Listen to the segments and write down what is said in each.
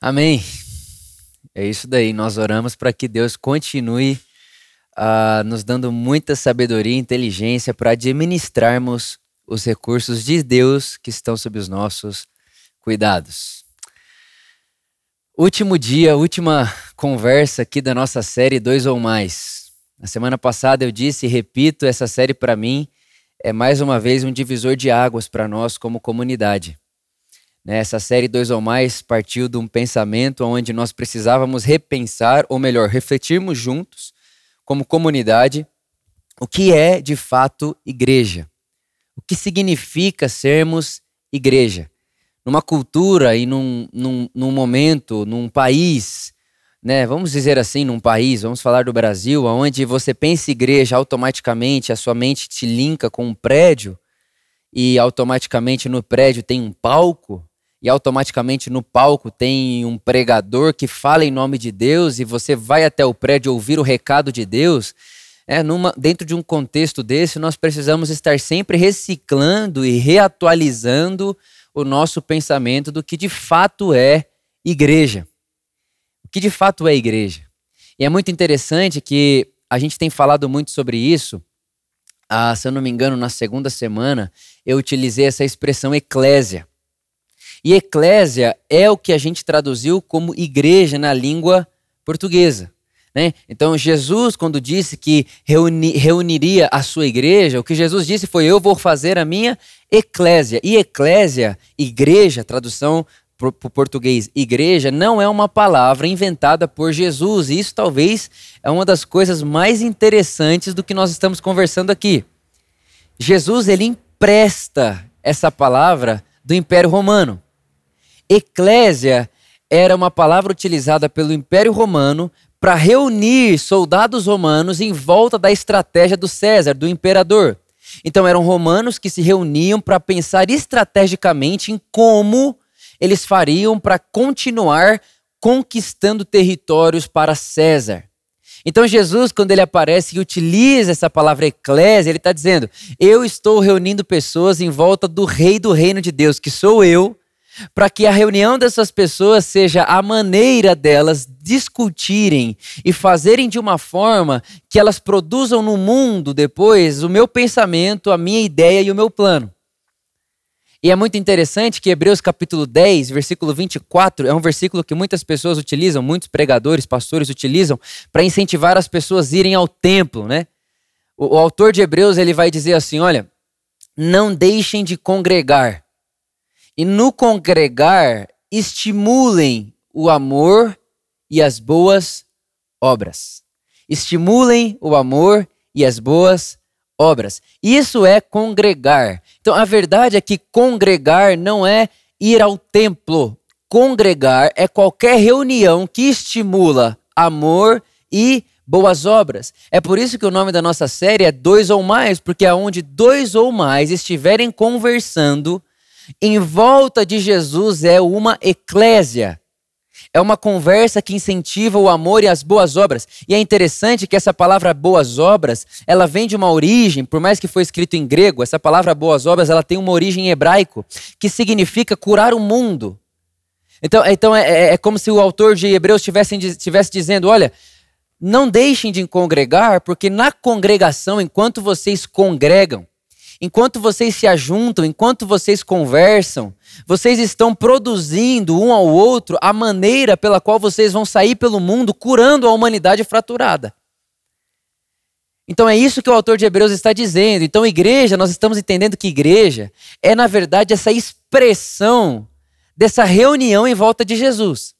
Amém. É isso daí. Nós oramos para que Deus continue uh, nos dando muita sabedoria e inteligência para administrarmos os recursos de Deus que estão sob os nossos cuidados. Último dia, última conversa aqui da nossa série Dois ou Mais. Na semana passada eu disse e repito, essa série para mim é mais uma vez um divisor de águas para nós como comunidade. Né, essa série Dois ou Mais partiu de um pensamento onde nós precisávamos repensar, ou melhor, refletirmos juntos, como comunidade, o que é de fato igreja. O que significa sermos igreja. Numa cultura e num, num, num momento, num país, né, vamos dizer assim, num país, vamos falar do Brasil, onde você pensa igreja, automaticamente a sua mente te linka com um prédio e automaticamente no prédio tem um palco, e automaticamente no palco tem um pregador que fala em nome de Deus e você vai até o prédio ouvir o recado de Deus, é, numa, dentro de um contexto desse, nós precisamos estar sempre reciclando e reatualizando o nosso pensamento do que de fato é igreja. O que de fato é igreja. E é muito interessante que a gente tem falado muito sobre isso. Ah, se eu não me engano, na segunda semana, eu utilizei essa expressão eclésia. E eclésia é o que a gente traduziu como igreja na língua portuguesa. Né? Então, Jesus, quando disse que reuni, reuniria a sua igreja, o que Jesus disse foi: Eu vou fazer a minha eclésia. E eclésia, igreja, tradução para o português, igreja, não é uma palavra inventada por Jesus. E isso talvez é uma das coisas mais interessantes do que nós estamos conversando aqui. Jesus, ele empresta essa palavra do Império Romano. Eclésia era uma palavra utilizada pelo Império Romano para reunir soldados romanos em volta da estratégia do César, do imperador. Então eram romanos que se reuniam para pensar estrategicamente em como eles fariam para continuar conquistando territórios para César. Então Jesus, quando ele aparece e utiliza essa palavra eclésia, ele está dizendo: Eu estou reunindo pessoas em volta do rei do reino de Deus, que sou eu, para que a reunião dessas pessoas seja a maneira delas discutirem e fazerem de uma forma que elas produzam no mundo depois o meu pensamento, a minha ideia e o meu plano. E é muito interessante que Hebreus capítulo 10, versículo 24, é um versículo que muitas pessoas utilizam, muitos pregadores, pastores utilizam para incentivar as pessoas a irem ao templo, né? O, o autor de Hebreus, ele vai dizer assim, olha, não deixem de congregar e no congregar, estimulem o amor e as boas obras. Estimulem o amor e as boas obras. Isso é congregar. Então a verdade é que congregar não é ir ao templo. Congregar é qualquer reunião que estimula amor e boas obras. É por isso que o nome da nossa série é Dois ou Mais, porque aonde dois ou mais estiverem conversando, em volta de Jesus é uma eclésia. É uma conversa que incentiva o amor e as boas obras. E é interessante que essa palavra boas obras, ela vem de uma origem, por mais que foi escrito em grego, essa palavra boas obras, ela tem uma origem em hebraico, que significa curar o mundo. Então, então é, é, é como se o autor de Hebreus estivesse dizendo, olha, não deixem de congregar, porque na congregação, enquanto vocês congregam, Enquanto vocês se ajuntam, enquanto vocês conversam, vocês estão produzindo um ao outro a maneira pela qual vocês vão sair pelo mundo curando a humanidade fraturada. Então é isso que o autor de Hebreus está dizendo. Então, igreja, nós estamos entendendo que igreja é, na verdade, essa expressão dessa reunião em volta de Jesus.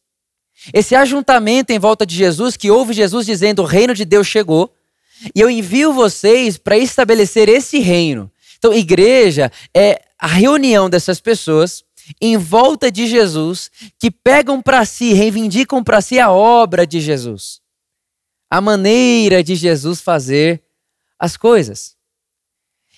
Esse ajuntamento em volta de Jesus, que ouve Jesus dizendo: o reino de Deus chegou, e eu envio vocês para estabelecer esse reino. Então, igreja é a reunião dessas pessoas em volta de Jesus que pegam para si, reivindicam para si a obra de Jesus, a maneira de Jesus fazer as coisas.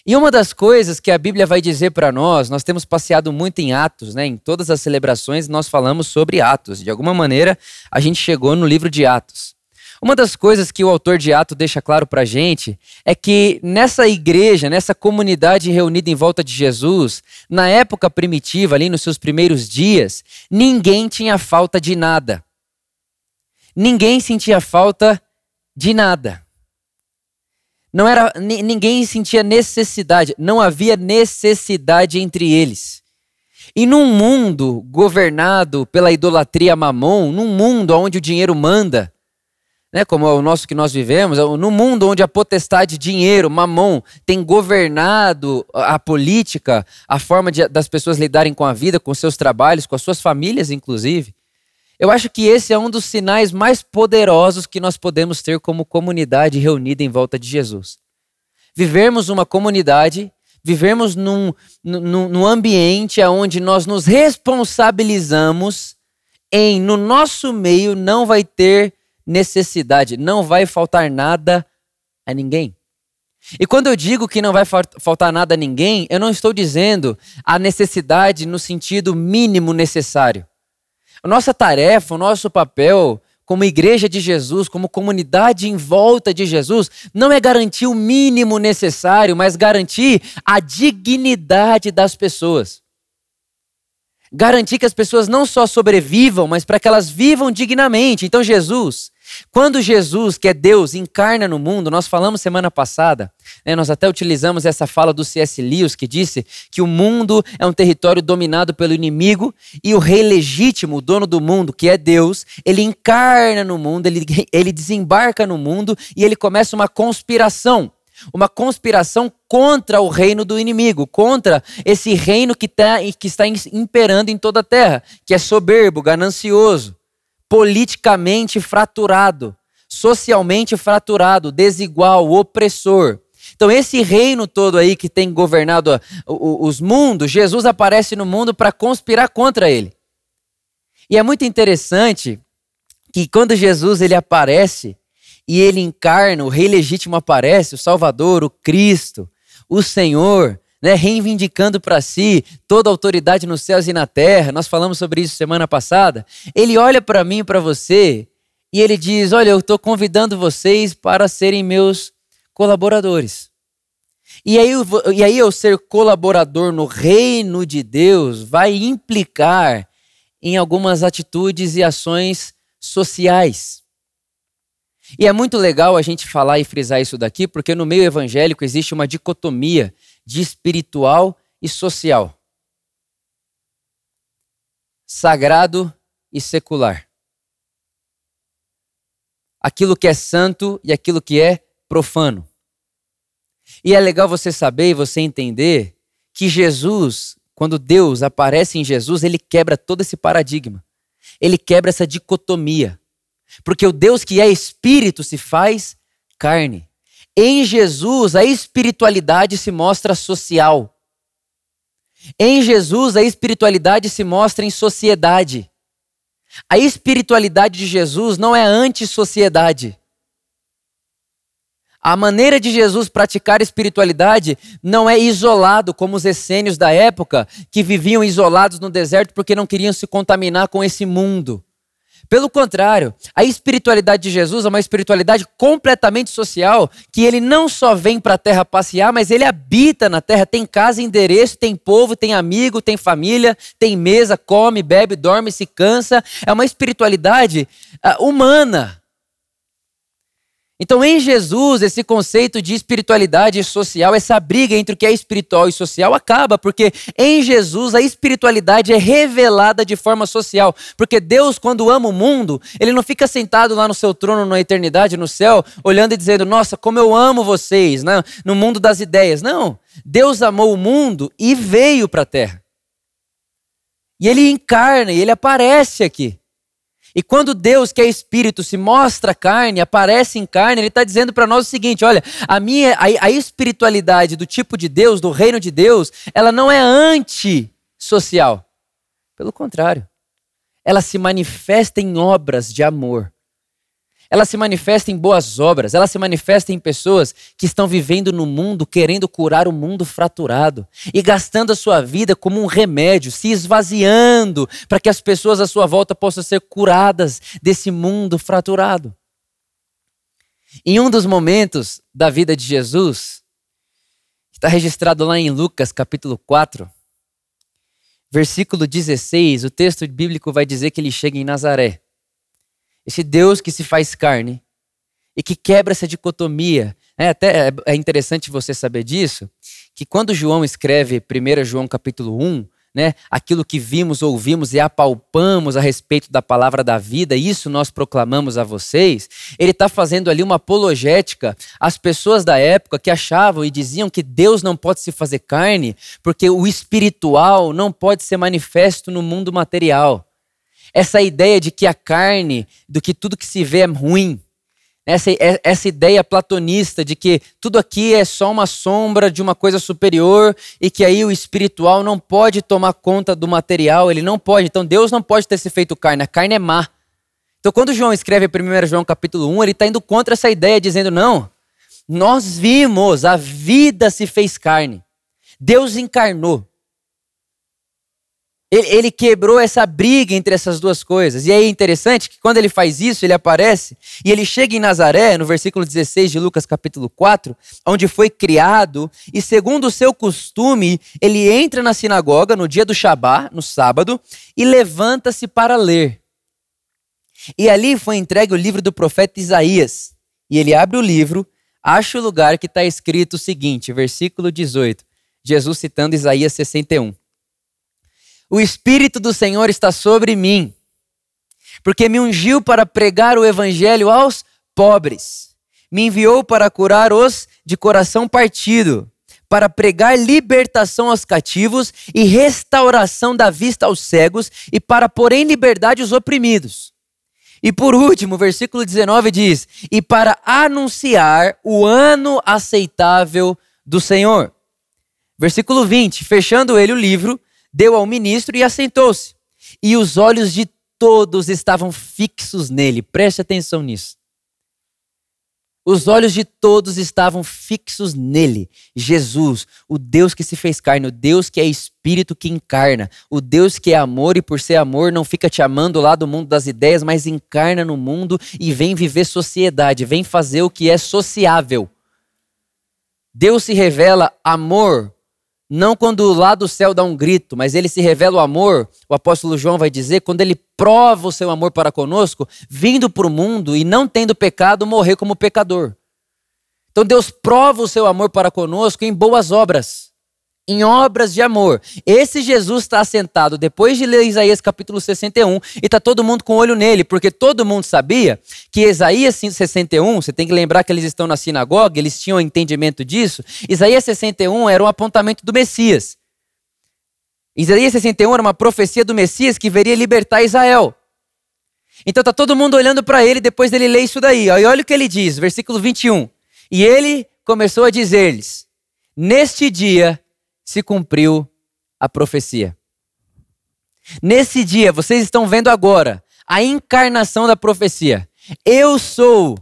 E uma das coisas que a Bíblia vai dizer para nós, nós temos passeado muito em Atos, né? Em todas as celebrações nós falamos sobre Atos. De alguma maneira, a gente chegou no livro de Atos. Uma das coisas que o autor de Atos deixa claro para a gente é que nessa igreja, nessa comunidade reunida em volta de Jesus, na época primitiva, ali nos seus primeiros dias, ninguém tinha falta de nada. Ninguém sentia falta de nada. Não era ninguém sentia necessidade, não havia necessidade entre eles. E num mundo governado pela idolatria mamon, num mundo onde o dinheiro manda, né, como é o nosso que nós vivemos, é no mundo onde a potestade dinheiro, mamon, tem governado a política, a forma de, das pessoas lidarem com a vida, com seus trabalhos, com as suas famílias, inclusive. Eu acho que esse é um dos sinais mais poderosos que nós podemos ter como comunidade reunida em volta de Jesus. Vivermos uma comunidade, vivermos num, num, num ambiente onde nós nos responsabilizamos em, no nosso meio, não vai ter necessidade, não vai faltar nada a ninguém. E quando eu digo que não vai faltar nada a ninguém, eu não estou dizendo a necessidade no sentido mínimo necessário. A nossa tarefa, o nosso papel como igreja de Jesus, como comunidade em volta de Jesus, não é garantir o mínimo necessário, mas garantir a dignidade das pessoas garantir que as pessoas não só sobrevivam, mas para que elas vivam dignamente. Então, Jesus, quando Jesus, que é Deus, encarna no mundo, nós falamos semana passada, né, nós até utilizamos essa fala do C.S. Lewis, que disse que o mundo é um território dominado pelo inimigo e o rei legítimo, o dono do mundo, que é Deus, ele encarna no mundo, ele, ele desembarca no mundo e ele começa uma conspiração uma conspiração contra o reino do inimigo, contra esse reino que, tá, que está imperando em toda a terra, que é soberbo, ganancioso, politicamente fraturado, socialmente fraturado, desigual, opressor. Então, esse reino todo aí que tem governado os mundos, Jesus aparece no mundo para conspirar contra ele. E é muito interessante que quando Jesus ele aparece, e ele encarna, o rei legítimo aparece, o Salvador, o Cristo, o Senhor, né, reivindicando para si toda a autoridade nos céus e na terra. Nós falamos sobre isso semana passada. Ele olha para mim e para você e ele diz: Olha, eu estou convidando vocês para serem meus colaboradores. E aí, e aí, eu ser colaborador no reino de Deus vai implicar em algumas atitudes e ações sociais. E é muito legal a gente falar e frisar isso daqui, porque no meio evangélico existe uma dicotomia de espiritual e social. Sagrado e secular. Aquilo que é santo e aquilo que é profano. E é legal você saber e você entender que Jesus, quando Deus aparece em Jesus, ele quebra todo esse paradigma. Ele quebra essa dicotomia. Porque o Deus que é espírito se faz carne. Em Jesus, a espiritualidade se mostra social. Em Jesus, a espiritualidade se mostra em sociedade. A espiritualidade de Jesus não é anti-sociedade. A maneira de Jesus praticar espiritualidade não é isolado, como os essênios da época, que viviam isolados no deserto porque não queriam se contaminar com esse mundo. Pelo contrário, a espiritualidade de Jesus é uma espiritualidade completamente social, que ele não só vem para a terra passear, mas ele habita na terra, tem casa, endereço, tem povo, tem amigo, tem família, tem mesa, come, bebe, dorme, se cansa. É uma espiritualidade uh, humana. Então, em Jesus, esse conceito de espiritualidade social, essa briga entre o que é espiritual e social acaba, porque em Jesus a espiritualidade é revelada de forma social. Porque Deus, quando ama o mundo, ele não fica sentado lá no seu trono na eternidade, no céu, olhando e dizendo: Nossa, como eu amo vocês, né? no mundo das ideias. Não. Deus amou o mundo e veio para a terra. E ele encarna, e ele aparece aqui. E quando Deus, que é espírito, se mostra carne, aparece em carne, ele está dizendo para nós o seguinte: olha, a minha a, a, espiritualidade do tipo de Deus, do reino de Deus, ela não é antissocial. Pelo contrário, ela se manifesta em obras de amor ela se manifesta em boas obras, ela se manifesta em pessoas que estão vivendo no mundo querendo curar o mundo fraturado e gastando a sua vida como um remédio, se esvaziando para que as pessoas à sua volta possam ser curadas desse mundo fraturado. Em um dos momentos da vida de Jesus, está registrado lá em Lucas capítulo 4, versículo 16, o texto bíblico vai dizer que ele chega em Nazaré. Esse Deus que se faz carne e que quebra essa dicotomia. É, até é, é interessante você saber disso, que quando João escreve 1 João capítulo 1, né, aquilo que vimos, ouvimos e apalpamos a respeito da palavra da vida, isso nós proclamamos a vocês. Ele está fazendo ali uma apologética às pessoas da época que achavam e diziam que Deus não pode se fazer carne, porque o espiritual não pode ser manifesto no mundo material. Essa ideia de que a carne, do que tudo que se vê é ruim, essa, é, essa ideia platonista de que tudo aqui é só uma sombra de uma coisa superior e que aí o espiritual não pode tomar conta do material, ele não pode. Então Deus não pode ter se feito carne, a carne é má. Então quando João escreve 1 João capítulo 1, ele está indo contra essa ideia, dizendo: não, nós vimos, a vida se fez carne. Deus encarnou. Ele, ele, quebrou essa briga entre essas duas coisas. E aí é interessante que quando ele faz isso, ele aparece e ele chega em Nazaré, no versículo 16 de Lucas capítulo 4, onde foi criado, e segundo o seu costume, ele entra na sinagoga no dia do Shabá, no sábado, e levanta-se para ler. E ali foi entregue o livro do profeta Isaías. E ele abre o livro, acha o lugar que está escrito o seguinte, versículo 18, Jesus citando Isaías 61. O Espírito do Senhor está sobre mim, porque me ungiu para pregar o Evangelho aos pobres, me enviou para curar os de coração partido, para pregar libertação aos cativos e restauração da vista aos cegos e para pôr em liberdade os oprimidos. E por último, versículo 19 diz: E para anunciar o ano aceitável do Senhor. Versículo 20: Fechando ele o livro, deu ao ministro e assentou-se. E os olhos de todos estavam fixos nele. Preste atenção nisso. Os olhos de todos estavam fixos nele. Jesus, o Deus que se fez carne, o Deus que é espírito que encarna, o Deus que é amor e por ser amor não fica te amando lá do mundo das ideias, mas encarna no mundo e vem viver sociedade, vem fazer o que é sociável. Deus se revela amor não quando lá do céu dá um grito, mas ele se revela o amor, o apóstolo João vai dizer, quando ele prova o seu amor para conosco, vindo para o mundo e não tendo pecado, morrer como pecador. Então Deus prova o seu amor para conosco em boas obras em obras de amor. Esse Jesus está assentado depois de ler Isaías capítulo 61 e está todo mundo com olho nele, porque todo mundo sabia que Isaías 61, você tem que lembrar que eles estão na sinagoga, eles tinham entendimento disso. Isaías 61 era um apontamento do Messias. Isaías 61 era uma profecia do Messias que veria libertar Israel. Então está todo mundo olhando para ele depois dele ler isso daí. E olha o que ele diz, versículo 21. E ele começou a dizer-lhes: Neste dia se cumpriu a profecia. Nesse dia, vocês estão vendo agora a encarnação da profecia. Eu sou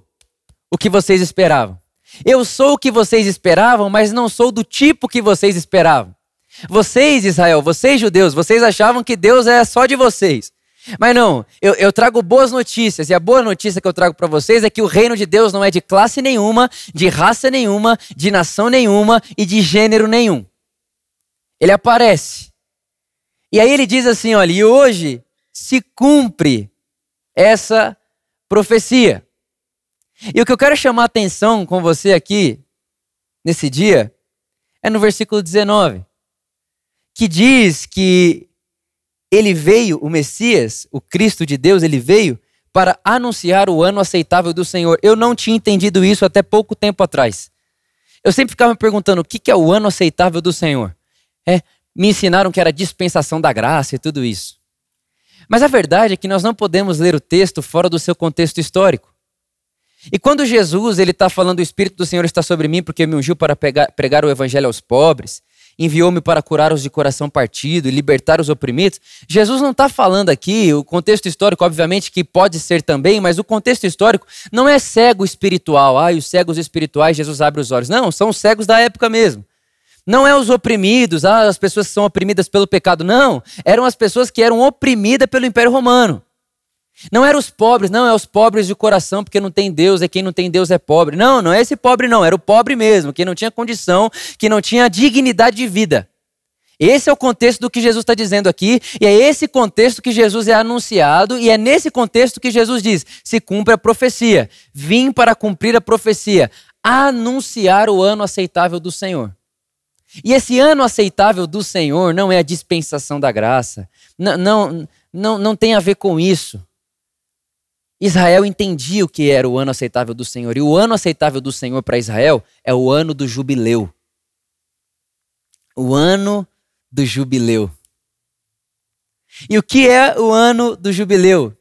o que vocês esperavam. Eu sou o que vocês esperavam, mas não sou do tipo que vocês esperavam. Vocês, Israel, vocês judeus, vocês achavam que Deus é só de vocês. Mas não, eu, eu, trago boas notícias, e a boa notícia que eu trago para vocês é que o reino de Deus não é de classe nenhuma, de raça nenhuma, de nação nenhuma e de gênero nenhum. Ele aparece. E aí ele diz assim: olha, e hoje se cumpre essa profecia. E o que eu quero chamar a atenção com você aqui, nesse dia, é no versículo 19, que diz que ele veio, o Messias, o Cristo de Deus, ele veio para anunciar o ano aceitável do Senhor. Eu não tinha entendido isso até pouco tempo atrás. Eu sempre ficava me perguntando o que é o ano aceitável do Senhor. É, me ensinaram que era dispensação da graça e tudo isso. Mas a verdade é que nós não podemos ler o texto fora do seu contexto histórico. E quando Jesus ele está falando, o Espírito do Senhor está sobre mim porque me ungiu para pegar, pregar o evangelho aos pobres, enviou-me para curar os de coração partido e libertar os oprimidos. Jesus não está falando aqui, o contexto histórico, obviamente, que pode ser também, mas o contexto histórico não é cego espiritual. Ah, e os cegos espirituais, Jesus abre os olhos. Não, são os cegos da época mesmo. Não é os oprimidos, ah, as pessoas que são oprimidas pelo pecado. Não. Eram as pessoas que eram oprimidas pelo Império Romano. Não eram os pobres, não, é os pobres de coração, porque não tem Deus, é quem não tem Deus é pobre. Não, não é esse pobre, não, era o pobre mesmo, que não tinha condição, que não tinha dignidade de vida. Esse é o contexto do que Jesus está dizendo aqui, e é esse contexto que Jesus é anunciado, e é nesse contexto que Jesus diz: se cumpre a profecia. Vim para cumprir a profecia, anunciar o ano aceitável do Senhor. E esse ano aceitável do Senhor não é a dispensação da graça, não, não, não, não tem a ver com isso. Israel entendia o que era o ano aceitável do Senhor. E o ano aceitável do Senhor para Israel é o ano do jubileu. O ano do jubileu. E o que é o ano do jubileu?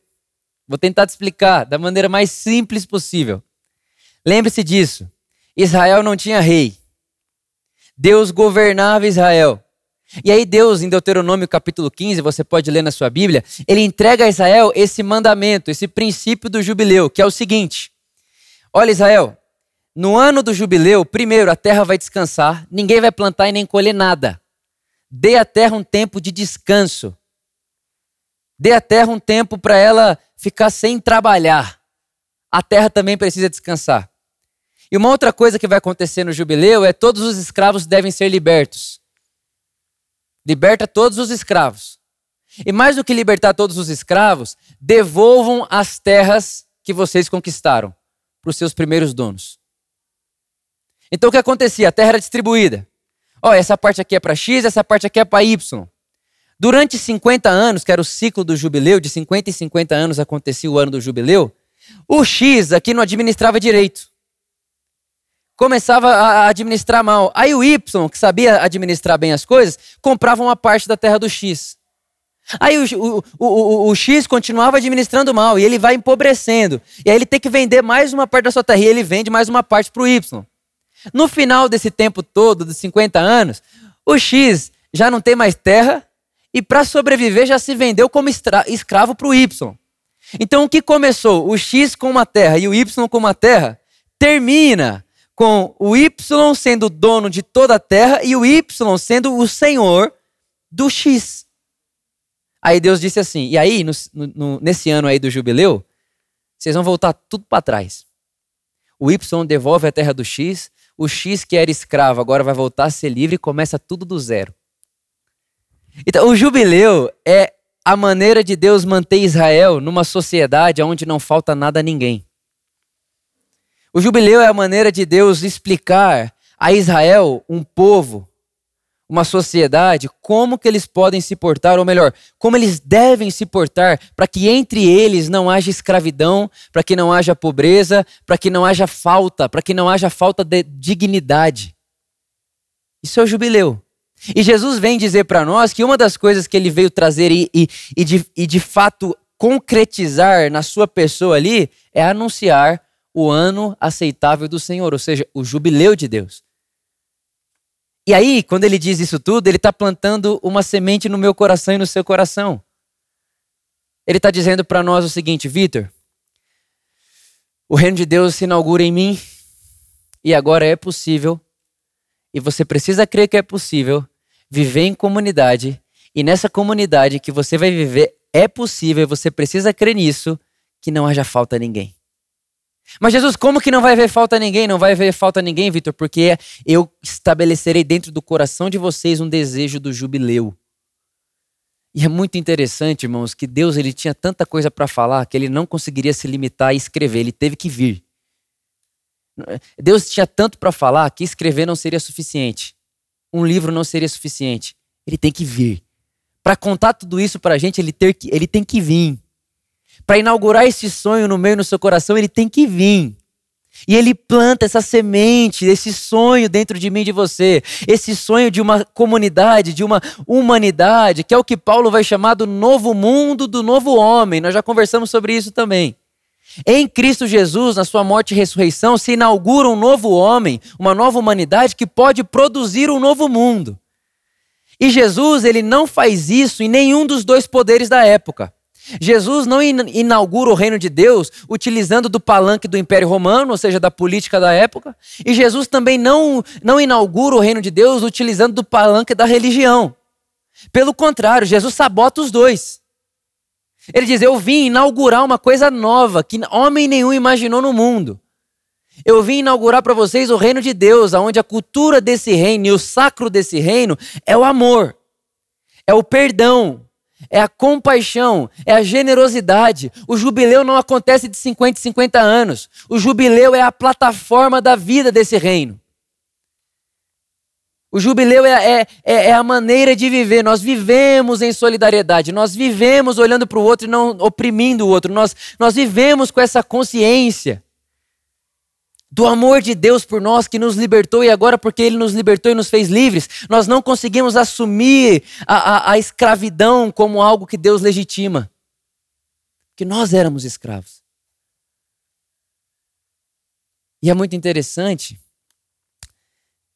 Vou tentar te explicar da maneira mais simples possível. Lembre-se disso. Israel não tinha rei. Deus governava Israel. E aí Deus, em Deuteronômio capítulo 15, você pode ler na sua Bíblia, ele entrega a Israel esse mandamento, esse princípio do jubileu, que é o seguinte: Olha Israel, no ano do jubileu, primeiro a terra vai descansar, ninguém vai plantar e nem colher nada. Dê à terra um tempo de descanso. Dê à terra um tempo para ela ficar sem trabalhar. A terra também precisa descansar. E uma outra coisa que vai acontecer no jubileu é todos os escravos devem ser libertos. Liberta todos os escravos. E mais do que libertar todos os escravos, devolvam as terras que vocês conquistaram para os seus primeiros donos. Então o que acontecia? A terra era distribuída. Ó, essa parte aqui é para X, essa parte aqui é para Y. Durante 50 anos, que era o ciclo do jubileu, de 50 em 50 anos acontecia o ano do jubileu, o X aqui não administrava direito começava a administrar mal. Aí o Y, que sabia administrar bem as coisas, comprava uma parte da terra do X. Aí o, o, o, o, X continuava administrando mal e ele vai empobrecendo. E aí ele tem que vender mais uma parte da sua terra e ele vende mais uma parte para o Y. No final desse tempo todo, dos 50 anos, o X já não tem mais terra e para sobreviver já se vendeu como escravo para o Y. Então o que começou? O X com uma terra e o Y com uma terra termina com o Y sendo dono de toda a terra e o Y sendo o senhor do X. Aí Deus disse assim: e aí, no, no, nesse ano aí do jubileu, vocês vão voltar tudo para trás. O Y devolve a terra do X, o X que era escravo agora vai voltar a ser livre e começa tudo do zero. Então, o jubileu é a maneira de Deus manter Israel numa sociedade onde não falta nada a ninguém. O jubileu é a maneira de Deus explicar a Israel, um povo, uma sociedade, como que eles podem se portar, ou melhor, como eles devem se portar para que entre eles não haja escravidão, para que não haja pobreza, para que não haja falta, para que não haja falta de dignidade. Isso é o jubileu. E Jesus vem dizer para nós que uma das coisas que ele veio trazer e, e, e, de, e de fato concretizar na sua pessoa ali é anunciar o ano aceitável do Senhor, ou seja, o jubileu de Deus. E aí, quando ele diz isso tudo, ele está plantando uma semente no meu coração e no seu coração. Ele está dizendo para nós o seguinte, Vitor, o reino de Deus se inaugura em mim e agora é possível, e você precisa crer que é possível, viver em comunidade, e nessa comunidade que você vai viver é possível, e você precisa crer nisso, que não haja falta a ninguém. Mas Jesus, como que não vai ver falta a ninguém? Não vai ver falta a ninguém, Vitor, porque eu estabelecerei dentro do coração de vocês um desejo do jubileu. E é muito interessante, irmãos, que Deus ele tinha tanta coisa para falar que ele não conseguiria se limitar a escrever, ele teve que vir. Deus tinha tanto para falar que escrever não seria suficiente. Um livro não seria suficiente. Ele tem que vir. Para contar tudo isso para a gente, ele, ter que, ele tem que vir para inaugurar esse sonho no meio no seu coração, ele tem que vir. E ele planta essa semente, esse sonho dentro de mim e de você, esse sonho de uma comunidade, de uma humanidade, que é o que Paulo vai chamar do novo mundo, do novo homem. Nós já conversamos sobre isso também. Em Cristo Jesus, na sua morte e ressurreição, se inaugura um novo homem, uma nova humanidade que pode produzir um novo mundo. E Jesus, ele não faz isso em nenhum dos dois poderes da época. Jesus não inaugura o reino de Deus utilizando do palanque do Império Romano, ou seja, da política da época, e Jesus também não, não inaugura o reino de Deus utilizando do palanque da religião. Pelo contrário, Jesus sabota os dois. Ele diz: Eu vim inaugurar uma coisa nova que homem nenhum imaginou no mundo. Eu vim inaugurar para vocês o reino de Deus, onde a cultura desse reino e o sacro desse reino é o amor, é o perdão, é a compaixão, é a generosidade. O jubileu não acontece de 50 em 50 anos. O jubileu é a plataforma da vida desse reino. O jubileu é, é, é, é, a maneira de viver. Nós vivemos em solidariedade, nós vivemos olhando para o outro e não oprimindo o outro. Nós, nós vivemos com essa consciência do amor de Deus por nós que nos libertou e agora, porque Ele nos libertou e nos fez livres, nós não conseguimos assumir a, a, a escravidão como algo que Deus legitima. Que nós éramos escravos. E é muito interessante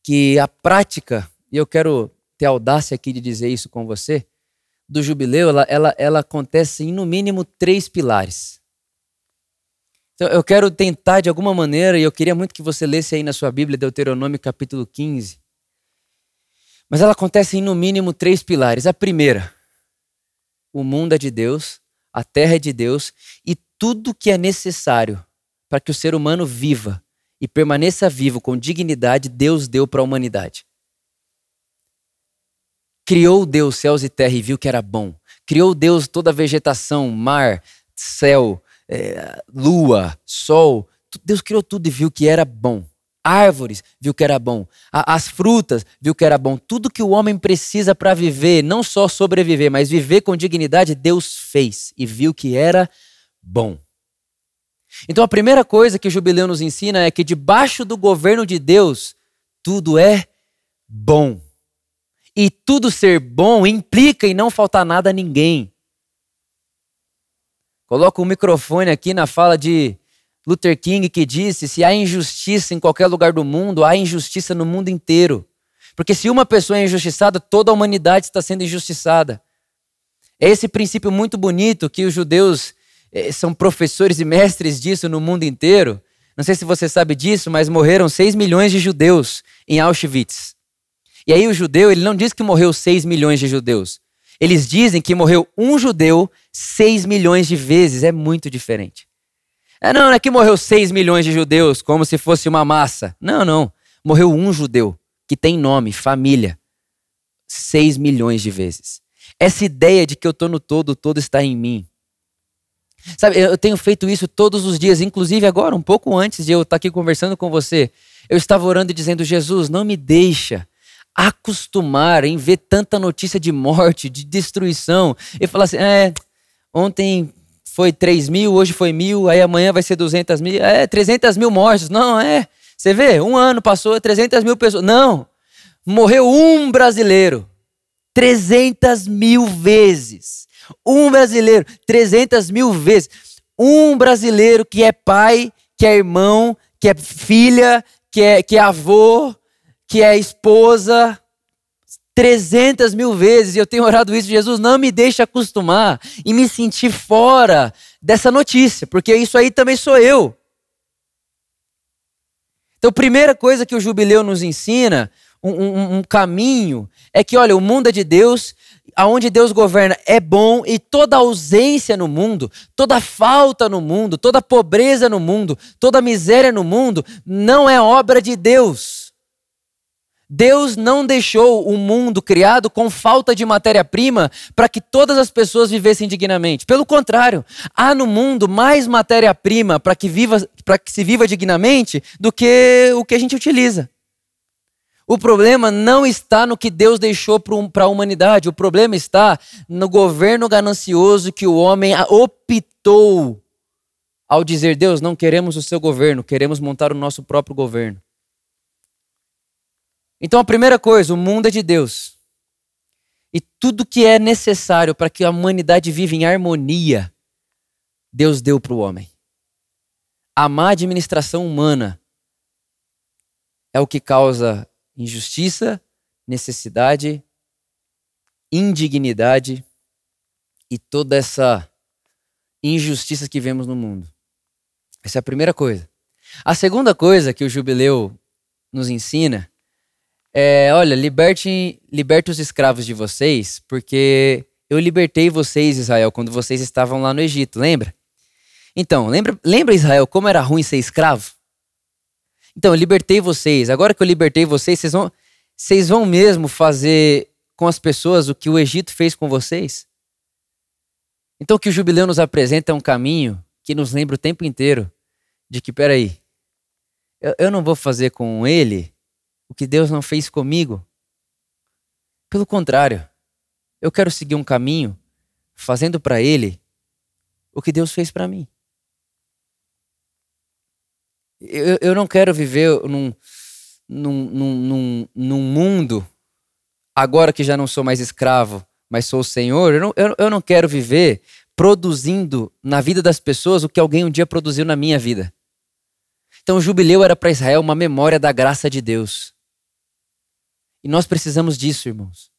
que a prática, e eu quero ter audácia aqui de dizer isso com você, do jubileu, ela, ela, ela acontece em no mínimo três pilares. Então eu quero tentar de alguma maneira, e eu queria muito que você lesse aí na sua Bíblia, Deuteronômio capítulo 15. Mas ela acontece em no mínimo três pilares. A primeira, o mundo é de Deus, a terra é de Deus, e tudo que é necessário para que o ser humano viva e permaneça vivo com dignidade, Deus deu para a humanidade. Criou Deus céus e terra e viu que era bom. Criou Deus toda a vegetação, mar, céu, é, lua, sol. Deus criou tudo e viu que era bom. Árvores, viu que era bom. as frutas, viu que era bom. Tudo que o homem precisa para viver, não só sobreviver, mas viver com dignidade, Deus fez e viu que era bom. Então a primeira coisa que o jubileu nos ensina é que debaixo do governo de Deus, tudo é bom. E tudo ser bom implica em não faltar nada a ninguém. Coloco o microfone aqui na fala de Luther King que disse: se há injustiça em qualquer lugar do mundo, há injustiça no mundo inteiro. Porque se uma pessoa é injustiçada, toda a humanidade está sendo injustiçada. É esse princípio muito bonito que os judeus eh, são professores e mestres disso no mundo inteiro. Não sei se você sabe disso, mas morreram 6 milhões de judeus em Auschwitz. E aí o judeu, ele não diz que morreu 6 milhões de judeus. Eles dizem que morreu um judeu 6 milhões de vezes. É muito diferente. É, não, não é que morreu 6 milhões de judeus como se fosse uma massa. Não, não. Morreu um judeu que tem nome, família. 6 milhões de vezes. Essa ideia de que eu estou no todo, todo está em mim. Sabe, eu tenho feito isso todos os dias, inclusive agora, um pouco antes de eu estar aqui conversando com você. Eu estava orando e dizendo: Jesus, não me deixa acostumar em ver tanta notícia de morte, de destruição, e falar assim: é, ontem foi 3 mil, hoje foi mil, aí amanhã vai ser 200 mil, é 300 mil mortos. Não, é. Você vê, um ano passou, 300 mil pessoas. Não, morreu um brasileiro. 300 mil vezes. Um brasileiro, 300 mil vezes. Um brasileiro que é pai, que é irmão, que é filha, que é, que é avô, que é esposa. 300 mil vezes, e eu tenho orado isso, Jesus, não me deixe acostumar e me sentir fora dessa notícia, porque isso aí também sou eu. Então, primeira coisa que o jubileu nos ensina, um, um, um caminho, é que, olha, o mundo é de Deus, aonde Deus governa é bom e toda ausência no mundo, toda falta no mundo, toda pobreza no mundo, toda miséria no mundo não é obra de Deus. Deus não deixou o mundo criado com falta de matéria-prima para que todas as pessoas vivessem dignamente. Pelo contrário, há no mundo mais matéria-prima para que, viva, que se viva dignamente do que o que a gente utiliza. O problema não está no que Deus deixou para a humanidade, o problema está no governo ganancioso que o homem optou ao dizer: Deus, não queremos o seu governo, queremos montar o nosso próprio governo. Então a primeira coisa, o mundo é de Deus. E tudo que é necessário para que a humanidade viva em harmonia, Deus deu para o homem. A má administração humana é o que causa injustiça, necessidade, indignidade e toda essa injustiça que vemos no mundo. Essa é a primeira coisa. A segunda coisa que o jubileu nos ensina é, olha, liberte, liberte os escravos de vocês, porque Eu libertei vocês, Israel, quando vocês estavam lá no Egito, lembra? Então, lembra, lembra Israel como era ruim ser escravo? Então, eu libertei vocês. Agora que eu libertei vocês, vocês vão, vocês vão mesmo fazer com as pessoas o que o Egito fez com vocês? Então, o que o jubileu nos apresenta é um caminho que nos lembra o tempo inteiro de que, peraí, eu, eu não vou fazer com ele o que Deus não fez comigo. Pelo contrário, eu quero seguir um caminho fazendo para ele o que Deus fez para mim. Eu, eu não quero viver num, num, num, num, mundo, agora que já não sou mais escravo, mas sou o Senhor. Eu não, eu, eu não quero viver produzindo na vida das pessoas o que alguém um dia produziu na minha vida. Então o jubileu era para Israel uma memória da graça de Deus. E nós precisamos disso, irmãos.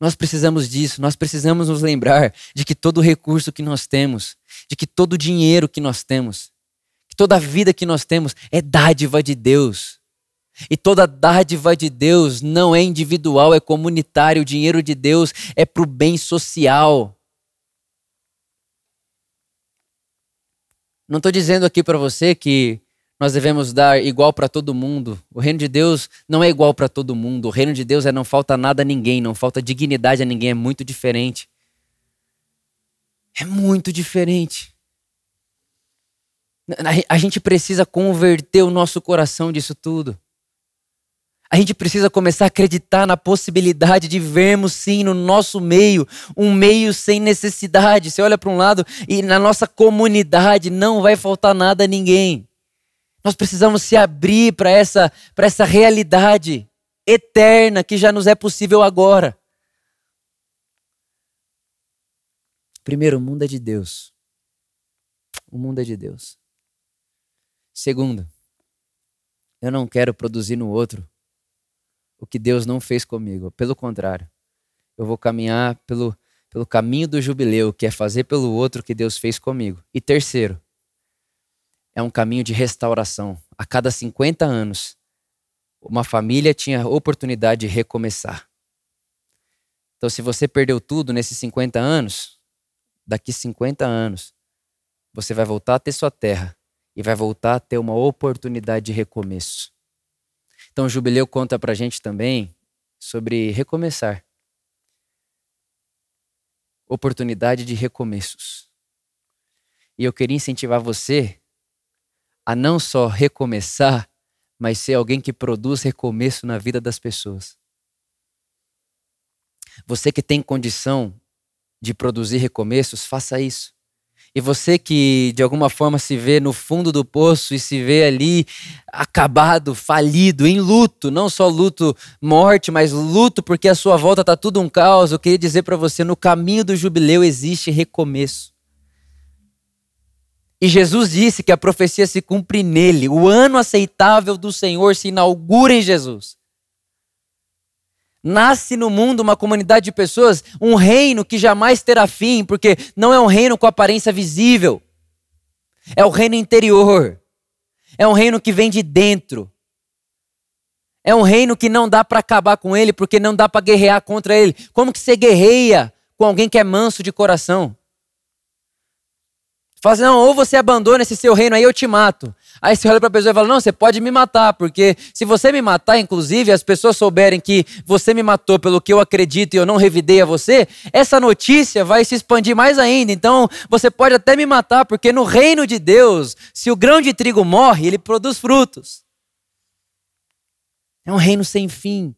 Nós precisamos disso, nós precisamos nos lembrar de que todo recurso que nós temos, de que todo dinheiro que nós temos, que toda vida que nós temos é dádiva de Deus. E toda dádiva de Deus não é individual, é comunitário. O dinheiro de Deus é para o bem social. Não estou dizendo aqui para você que nós devemos dar igual para todo mundo. O reino de Deus não é igual para todo mundo. O reino de Deus é não falta nada a ninguém, não falta dignidade a ninguém, é muito diferente. É muito diferente. A gente precisa converter o nosso coração disso tudo. A gente precisa começar a acreditar na possibilidade de vermos, sim, no nosso meio, um meio sem necessidade. Você olha para um lado e na nossa comunidade não vai faltar nada a ninguém. Nós precisamos se abrir para essa, essa realidade eterna que já nos é possível agora. Primeiro, o mundo é de Deus. O mundo é de Deus. Segundo, eu não quero produzir no outro o que Deus não fez comigo. Pelo contrário, eu vou caminhar pelo, pelo caminho do jubileu, que é fazer pelo outro o que Deus fez comigo. E terceiro, é um caminho de restauração. A cada 50 anos, uma família tinha oportunidade de recomeçar. Então, se você perdeu tudo nesses 50 anos, daqui 50 anos, você vai voltar a ter sua terra e vai voltar a ter uma oportunidade de recomeço. Então, o jubileu conta pra gente também sobre recomeçar. Oportunidade de recomeços. E eu queria incentivar você a não só recomeçar, mas ser alguém que produz recomeço na vida das pessoas. Você que tem condição de produzir recomeços, faça isso. E você que de alguma forma se vê no fundo do poço e se vê ali acabado, falido, em luto, não só luto morte, mas luto porque a sua volta está tudo um caos. Eu queria dizer para você, no caminho do jubileu existe recomeço. E Jesus disse que a profecia se cumpre nele. O ano aceitável do Senhor se inaugura em Jesus. Nasce no mundo uma comunidade de pessoas, um reino que jamais terá fim, porque não é um reino com aparência visível. É o reino interior. É um reino que vem de dentro. É um reino que não dá para acabar com ele, porque não dá para guerrear contra ele. Como que você guerreia com alguém que é manso de coração? Fala assim, não, ou você abandona esse seu reino aí, eu te mato. Aí você olha para a pessoa e fala, não, você pode me matar, porque se você me matar, inclusive, as pessoas souberem que você me matou pelo que eu acredito e eu não revidei a você, essa notícia vai se expandir mais ainda. Então, você pode até me matar, porque no reino de Deus, se o grão de trigo morre, ele produz frutos. É um reino sem fim.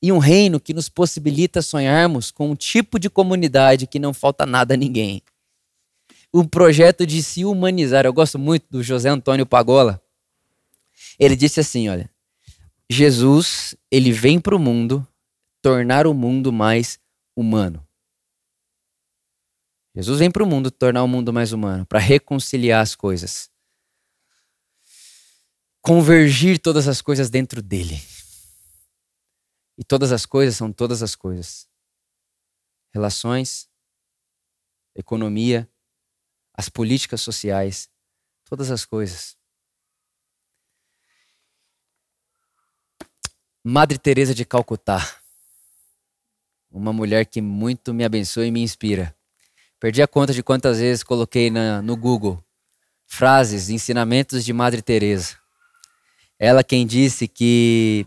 E um reino que nos possibilita sonharmos com um tipo de comunidade que não falta nada a ninguém um projeto de se humanizar. Eu gosto muito do José Antônio Pagola. Ele disse assim, olha, Jesus, ele vem para o mundo tornar o mundo mais humano. Jesus vem para o mundo tornar o mundo mais humano, para reconciliar as coisas. Convergir todas as coisas dentro dele. E todas as coisas são todas as coisas. Relações, economia, as políticas sociais, todas as coisas. Madre Teresa de Calcutá. uma mulher que muito me abençoa e me inspira. Perdi a conta de quantas vezes coloquei na, no Google frases, ensinamentos de Madre Teresa. Ela quem disse que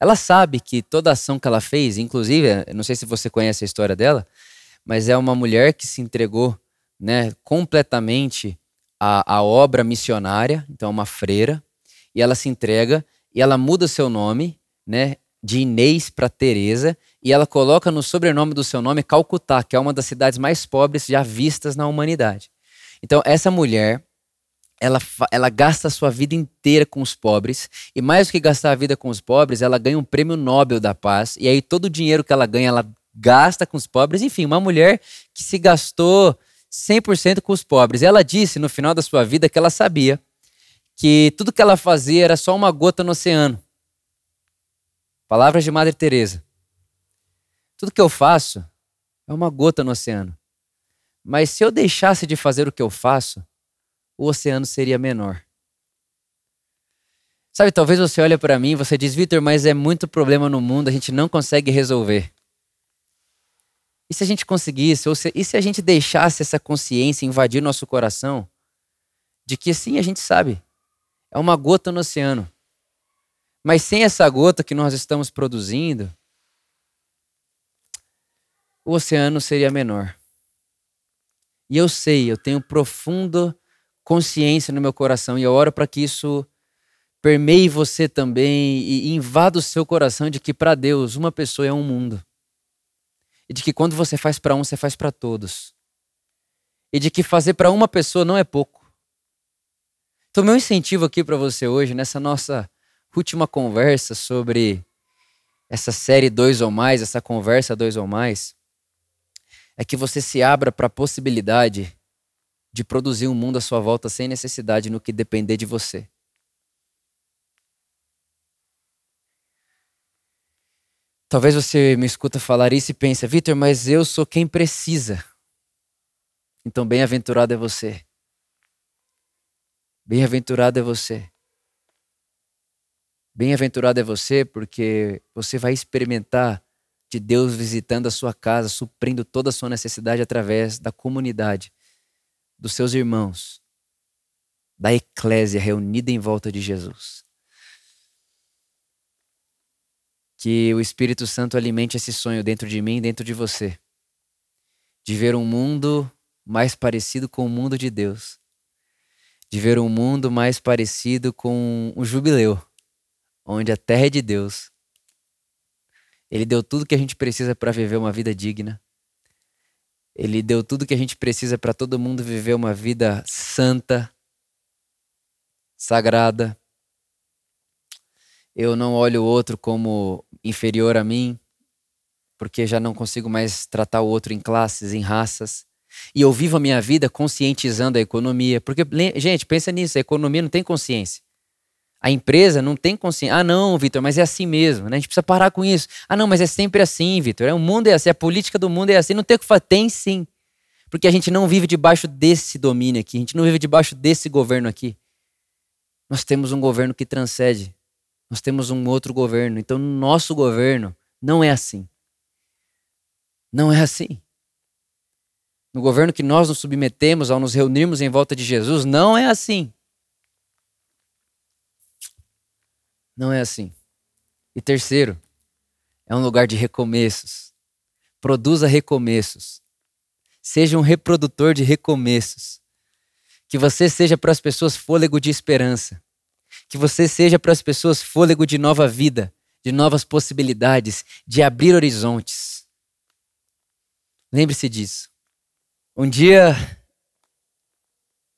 ela sabe que toda ação que ela fez, inclusive, não sei se você conhece a história dela, mas é uma mulher que se entregou, né, completamente à, à obra missionária, então é uma freira, e ela se entrega e ela muda seu nome, né, de Inês para Teresa, e ela coloca no sobrenome do seu nome Calcutá, que é uma das cidades mais pobres já vistas na humanidade. Então essa mulher, ela, ela gasta a sua vida inteira com os pobres, e mais do que gastar a vida com os pobres, ela ganha um prêmio Nobel da Paz, e aí todo o dinheiro que ela ganha, ela gasta com os pobres. Enfim, uma mulher que se gastou 100% com os pobres. Ela disse no final da sua vida que ela sabia que tudo que ela fazia era só uma gota no oceano. Palavras de Madre Teresa. Tudo que eu faço é uma gota no oceano. Mas se eu deixasse de fazer o que eu faço, o oceano seria menor. Sabe, talvez você olhe para mim e você diz, Vitor, mas é muito problema no mundo, a gente não consegue resolver. E se a gente conseguisse, ou se, e se a gente deixasse essa consciência invadir nosso coração, de que sim, a gente sabe, é uma gota no oceano. Mas sem essa gota que nós estamos produzindo, o oceano seria menor. E eu sei, eu tenho profunda consciência no meu coração e eu oro para que isso permeie você também e invada o seu coração de que para Deus uma pessoa é um mundo e de que quando você faz para um, você faz para todos. E de que fazer para uma pessoa não é pouco. Então, meu incentivo aqui para você hoje, nessa nossa última conversa sobre essa série dois ou mais, essa conversa dois ou mais, é que você se abra para a possibilidade de produzir um mundo à sua volta sem necessidade no que depender de você. Talvez você me escuta falar isso e pense, Vitor, mas eu sou quem precisa. Então, bem-aventurado é você. Bem-aventurado é você. Bem-aventurado é você porque você vai experimentar de Deus visitando a sua casa, suprindo toda a sua necessidade através da comunidade, dos seus irmãos, da eclésia reunida em volta de Jesus. Que o Espírito Santo alimente esse sonho dentro de mim, dentro de você, de ver um mundo mais parecido com o mundo de Deus, de ver um mundo mais parecido com um jubileu, onde a terra é de Deus. Ele deu tudo que a gente precisa para viver uma vida digna. Ele deu tudo que a gente precisa para todo mundo viver uma vida santa, sagrada, eu não olho o outro como inferior a mim, porque já não consigo mais tratar o outro em classes, em raças. E eu vivo a minha vida conscientizando a economia. Porque, gente, pensa nisso: a economia não tem consciência. A empresa não tem consciência. Ah, não, Vitor, mas é assim mesmo. Né? A gente precisa parar com isso. Ah, não, mas é sempre assim, Vitor. É, o mundo é assim, a política do mundo é assim. Não tem o que fazer. Tem sim. Porque a gente não vive debaixo desse domínio aqui. A gente não vive debaixo desse governo aqui. Nós temos um governo que transcende nós temos um outro governo. Então, no nosso governo, não é assim. Não é assim. No governo que nós nos submetemos ao nos reunirmos em volta de Jesus, não é assim. Não é assim. E terceiro, é um lugar de recomeços. Produza recomeços. Seja um reprodutor de recomeços. Que você seja para as pessoas fôlego de esperança. Que você seja para as pessoas fôlego de nova vida, de novas possibilidades, de abrir horizontes. Lembre-se disso. Um dia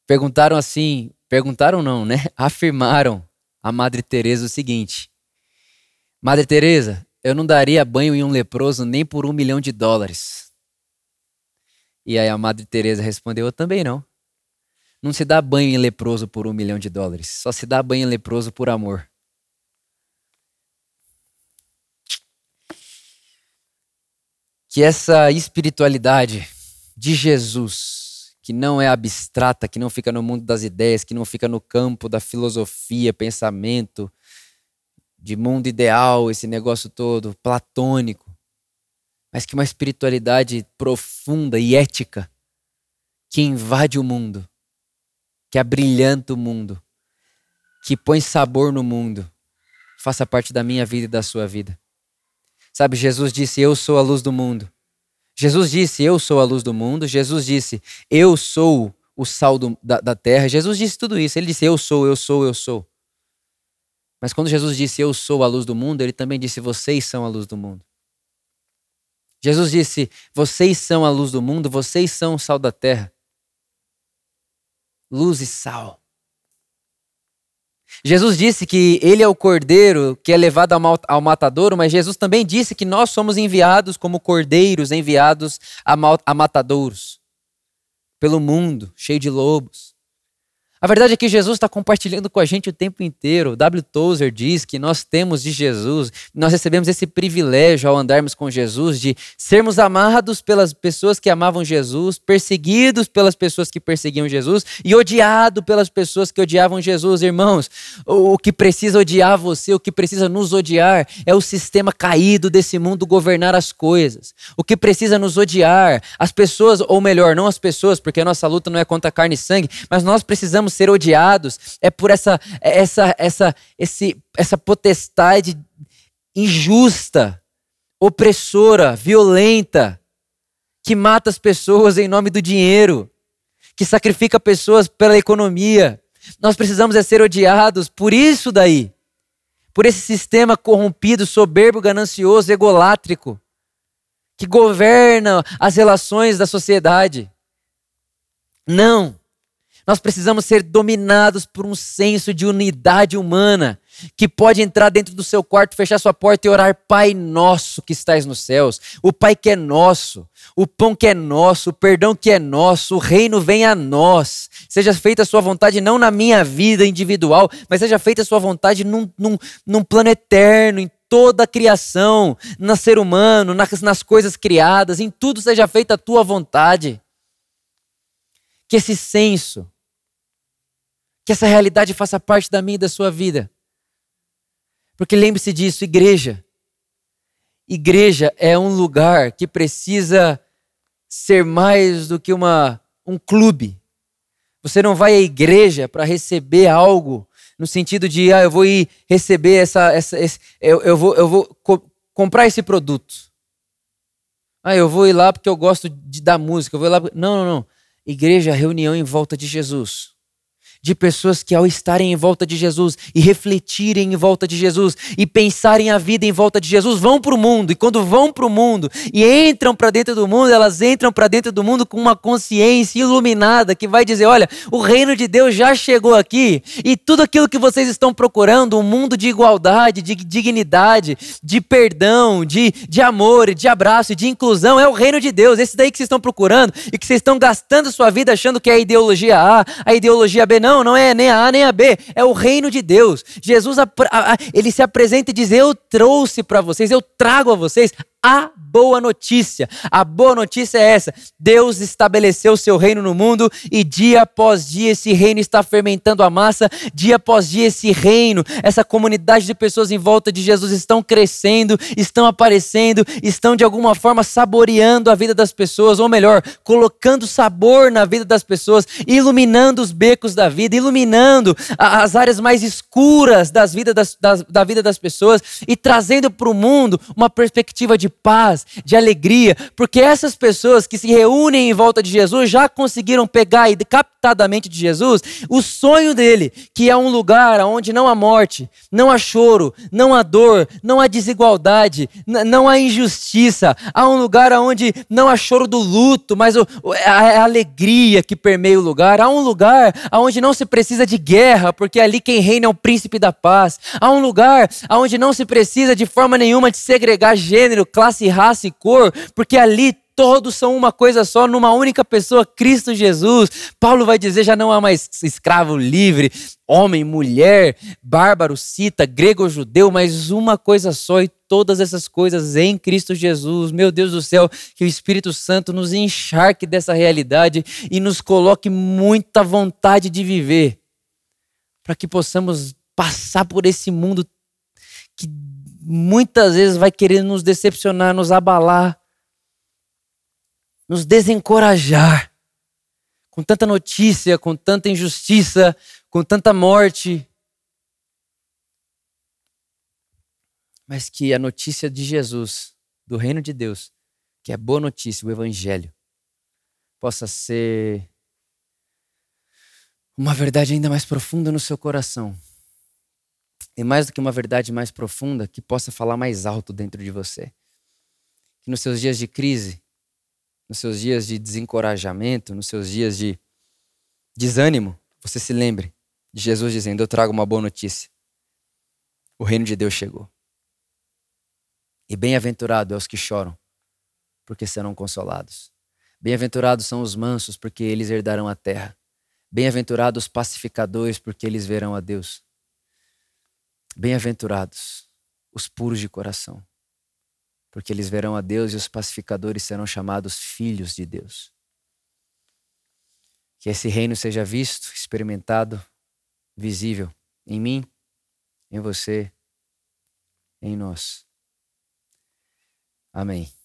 perguntaram assim, perguntaram não, né? Afirmaram a Madre Teresa o seguinte: Madre Teresa, eu não daria banho em um leproso nem por um milhão de dólares. E aí a Madre Teresa respondeu: Eu também não. Não se dá banho em leproso por um milhão de dólares. Só se dá banho em leproso por amor. Que essa espiritualidade de Jesus, que não é abstrata, que não fica no mundo das ideias, que não fica no campo da filosofia, pensamento, de mundo ideal, esse negócio todo platônico, mas que uma espiritualidade profunda e ética que invade o mundo, que abrilhanta o mundo, que põe sabor no mundo, faça parte da minha vida e da sua vida. Sabe, Jesus disse: Eu sou a luz do mundo. Jesus disse: Eu sou a luz do mundo. Jesus disse: Eu sou o sal do, da, da terra. Jesus disse tudo isso. Ele disse: Eu sou, eu sou, eu sou. Mas quando Jesus disse: Eu sou a luz do mundo, ele também disse: Vocês são a luz do mundo. Jesus disse: Vocês são a luz do mundo, vocês são o sal da terra. Luz e sal. Jesus disse que ele é o cordeiro que é levado ao matadouro, mas Jesus também disse que nós somos enviados como cordeiros enviados a matadouros pelo mundo, cheio de lobos. A verdade é que Jesus está compartilhando com a gente o tempo inteiro. W. Tozer diz que nós temos de Jesus, nós recebemos esse privilégio ao andarmos com Jesus de sermos amados pelas pessoas que amavam Jesus, perseguidos pelas pessoas que perseguiam Jesus e odiado pelas pessoas que odiavam Jesus. Irmãos, o que precisa odiar você, o que precisa nos odiar é o sistema caído desse mundo governar as coisas. O que precisa nos odiar, as pessoas, ou melhor, não as pessoas, porque a nossa luta não é contra carne e sangue, mas nós precisamos ser odiados, é por essa, essa, essa, esse, essa potestade injusta, opressora, violenta, que mata as pessoas em nome do dinheiro, que sacrifica pessoas pela economia. Nós precisamos é ser odiados por isso daí, por esse sistema corrompido, soberbo, ganancioso, egolátrico, que governa as relações da sociedade. Não. Nós precisamos ser dominados por um senso de unidade humana, que pode entrar dentro do seu quarto, fechar sua porta e orar: Pai nosso que estás nos céus, o Pai que é nosso, o pão que é nosso, o perdão que é nosso, o reino vem a nós. Seja feita a sua vontade não na minha vida individual, mas seja feita a sua vontade num, num, num plano eterno, em toda a criação, no ser humano, nas, nas coisas criadas, em tudo seja feita a tua vontade. Que esse senso que essa realidade faça parte da minha e da sua vida. Porque lembre-se disso, igreja. Igreja é um lugar que precisa ser mais do que uma, um clube. Você não vai à igreja para receber algo no sentido de, ah, eu vou ir receber essa, essa esse, eu, eu vou, eu vou co comprar esse produto. Ah, eu vou ir lá porque eu gosto de, da música. Eu vou lá. Não, não, não. Igreja, reunião em volta de Jesus de pessoas que, ao estarem em volta de Jesus e refletirem em volta de Jesus e pensarem a vida em volta de Jesus, vão para o mundo. E quando vão para o mundo e entram para dentro do mundo, elas entram para dentro do mundo com uma consciência iluminada que vai dizer: olha, o reino de Deus já chegou aqui e tudo aquilo que vocês estão procurando um mundo de igualdade, de dignidade, de perdão, de, de amor, de abraço, de inclusão é o reino de Deus. Esse daí que vocês estão procurando e que vocês estão gastando sua vida achando que é a ideologia A, a ideologia B. Não, não, não é nem a A nem a B, é o reino de Deus. Jesus ele se apresenta e diz: Eu trouxe para vocês, eu trago a vocês a boa notícia. A boa notícia é essa: Deus estabeleceu o seu reino no mundo e dia após dia esse reino está fermentando a massa, dia após dia esse reino, essa comunidade de pessoas em volta de Jesus estão crescendo, estão aparecendo, estão de alguma forma saboreando a vida das pessoas, ou melhor, colocando sabor na vida das pessoas, iluminando os becos da vida, iluminando as áreas mais escuras das vidas das, das, da vida das pessoas e trazendo para o mundo uma perspectiva de paz, de alegria, porque essas pessoas que se reúnem em volta de Jesus já conseguiram pegar e de Jesus o sonho dele, que é um lugar onde não há morte, não há choro, não há dor, não há desigualdade, não há injustiça, há um lugar onde não há choro do luto, mas a alegria que permeia o lugar, há um lugar onde não se precisa de guerra, porque ali quem reina é o príncipe da paz, há um lugar onde não se precisa de forma nenhuma de segregar gênero, classe classe, raça e cor, porque ali todos são uma coisa só, numa única pessoa, Cristo Jesus. Paulo vai dizer: já não há mais escravo livre, homem, mulher, bárbaro, cita, grego ou judeu, mas uma coisa só e todas essas coisas em Cristo Jesus. Meu Deus do céu, que o Espírito Santo nos encharque dessa realidade e nos coloque muita vontade de viver, para que possamos passar por esse mundo muitas vezes vai querer nos decepcionar, nos abalar, nos desencorajar com tanta notícia, com tanta injustiça, com tanta morte. Mas que a notícia de Jesus, do reino de Deus, que é boa notícia, o Evangelho, possa ser uma verdade ainda mais profunda no seu coração. E mais do que uma verdade mais profunda, que possa falar mais alto dentro de você. Que nos seus dias de crise, nos seus dias de desencorajamento, nos seus dias de desânimo, você se lembre de Jesus dizendo: Eu trago uma boa notícia. O reino de Deus chegou. E bem-aventurado é os que choram, porque serão consolados. Bem-aventurados são os mansos, porque eles herdarão a terra. Bem-aventurados os pacificadores, porque eles verão a Deus. Bem-aventurados os puros de coração, porque eles verão a Deus e os pacificadores serão chamados filhos de Deus. Que esse reino seja visto, experimentado, visível em mim, em você, em nós. Amém.